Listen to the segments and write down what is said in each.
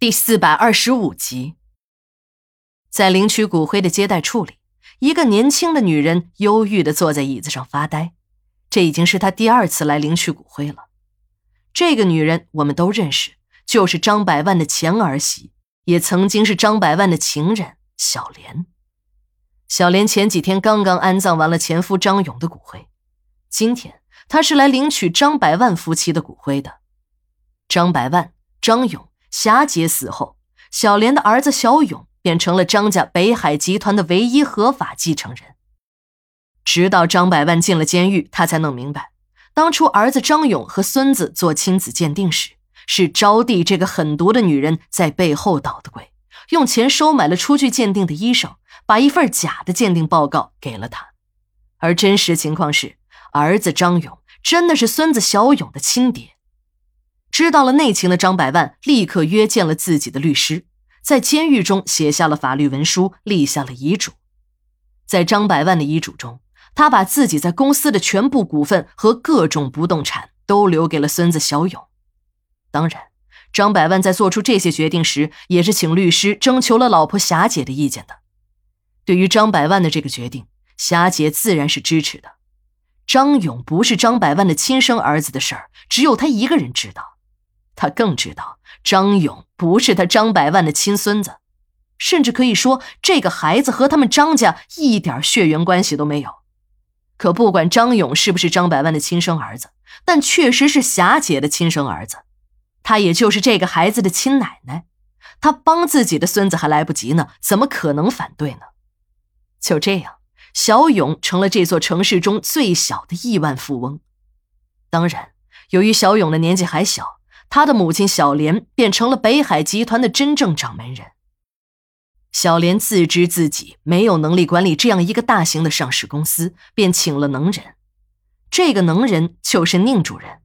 第四百二十五集，在领取骨灰的接待处里，一个年轻的女人忧郁的坐在椅子上发呆。这已经是她第二次来领取骨灰了。这个女人我们都认识，就是张百万的前儿媳，也曾经是张百万的情人小莲。小莲前几天刚刚安葬完了前夫张勇的骨灰，今天她是来领取张百万夫妻的骨灰的。张百万、张勇。霞姐死后，小莲的儿子小勇便成了张家北海集团的唯一合法继承人。直到张百万进了监狱，他才弄明白，当初儿子张勇和孙子做亲子鉴定时，是招娣这个狠毒的女人在背后捣的鬼，用钱收买了出具鉴定的医生，把一份假的鉴定报告给了他。而真实情况是，儿子张勇真的是孙子小勇的亲爹。知道了内情的张百万立刻约见了自己的律师，在监狱中写下了法律文书，立下了遗嘱。在张百万的遗嘱中，他把自己在公司的全部股份和各种不动产都留给了孙子小勇。当然，张百万在做出这些决定时，也是请律师征求了老婆霞姐的意见的。对于张百万的这个决定，霞姐自然是支持的。张勇不是张百万的亲生儿子的事儿，只有他一个人知道。他更知道张勇不是他张百万的亲孙子，甚至可以说这个孩子和他们张家一点血缘关系都没有。可不管张勇是不是张百万的亲生儿子，但确实是霞姐的亲生儿子，他也就是这个孩子的亲奶奶。他帮自己的孙子还来不及呢，怎么可能反对呢？就这样，小勇成了这座城市中最小的亿万富翁。当然，由于小勇的年纪还小。他的母亲小莲变成了北海集团的真正掌门人。小莲自知自己没有能力管理这样一个大型的上市公司，便请了能人。这个能人就是宁主任。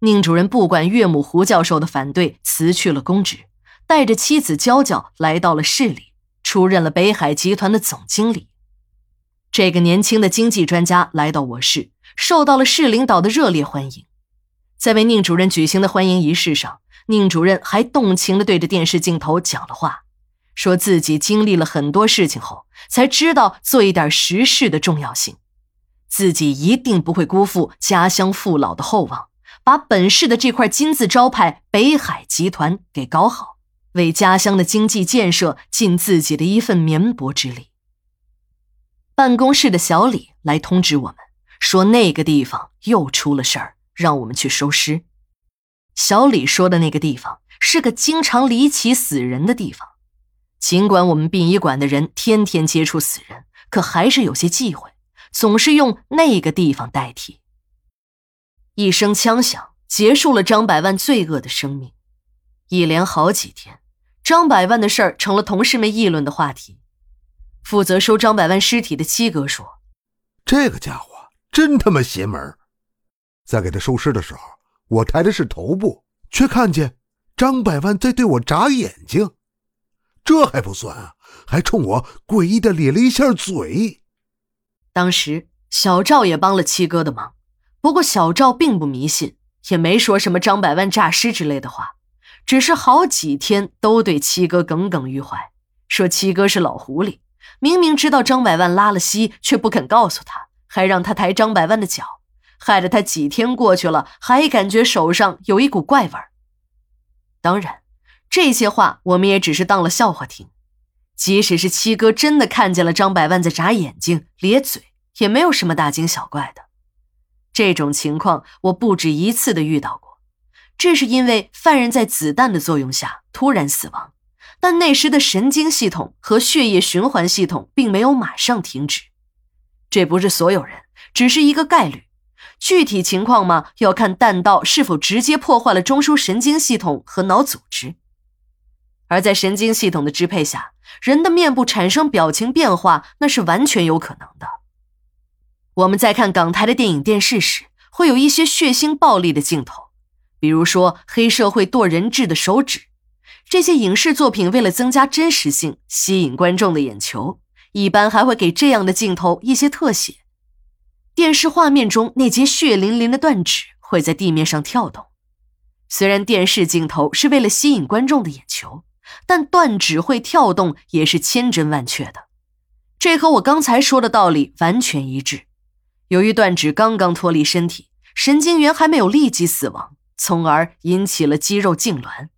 宁主任不管岳母胡教授的反对，辞去了公职，带着妻子娇娇来到了市里，出任了北海集团的总经理。这个年轻的经济专家来到我市，受到了市领导的热烈欢迎。在为宁主任举行的欢迎仪式上，宁主任还动情地对着电视镜头讲了话，说自己经历了很多事情后，才知道做一点实事的重要性，自己一定不会辜负家乡父老的厚望，把本市的这块金字招牌北海集团给搞好，为家乡的经济建设尽自己的一份绵薄之力。办公室的小李来通知我们，说那个地方又出了事儿。让我们去收尸。小李说的那个地方是个经常离奇死人的地方，尽管我们殡仪馆的人天天接触死人，可还是有些忌讳，总是用那个地方代替。一声枪响，结束了张百万罪恶的生命。一连好几天，张百万的事儿成了同事们议论的话题。负责收张百万尸体的七哥说：“这个家伙真他妈邪门。”在给他收尸的时候，我抬的是头部，却看见张百万在对我眨眼睛。这还不算啊，还冲我诡异的咧了一下嘴。当时小赵也帮了七哥的忙，不过小赵并不迷信，也没说什么张百万诈尸之类的话，只是好几天都对七哥耿耿于怀，说七哥是老狐狸，明明知道张百万拉了稀，却不肯告诉他，还让他抬张百万的脚。害得他几天过去了，还感觉手上有一股怪味。当然，这些话我们也只是当了笑话听。即使是七哥真的看见了张百万在眨眼睛、咧嘴，也没有什么大惊小怪的。这种情况我不止一次的遇到过。这是因为犯人在子弹的作用下突然死亡，但那时的神经系统和血液循环系统并没有马上停止。这不是所有人，只是一个概率。具体情况嘛，要看弹道是否直接破坏了中枢神经系统和脑组织。而在神经系统的支配下，人的面部产生表情变化，那是完全有可能的。我们在看港台的电影、电视时，会有一些血腥暴力的镜头，比如说黑社会剁人质的手指。这些影视作品为了增加真实性，吸引观众的眼球，一般还会给这样的镜头一些特写。电视画面中那截血淋淋的断指会在地面上跳动，虽然电视镜头是为了吸引观众的眼球，但断指会跳动也是千真万确的。这和我刚才说的道理完全一致。由于断指刚刚脱离身体，神经元还没有立即死亡，从而引起了肌肉痉挛。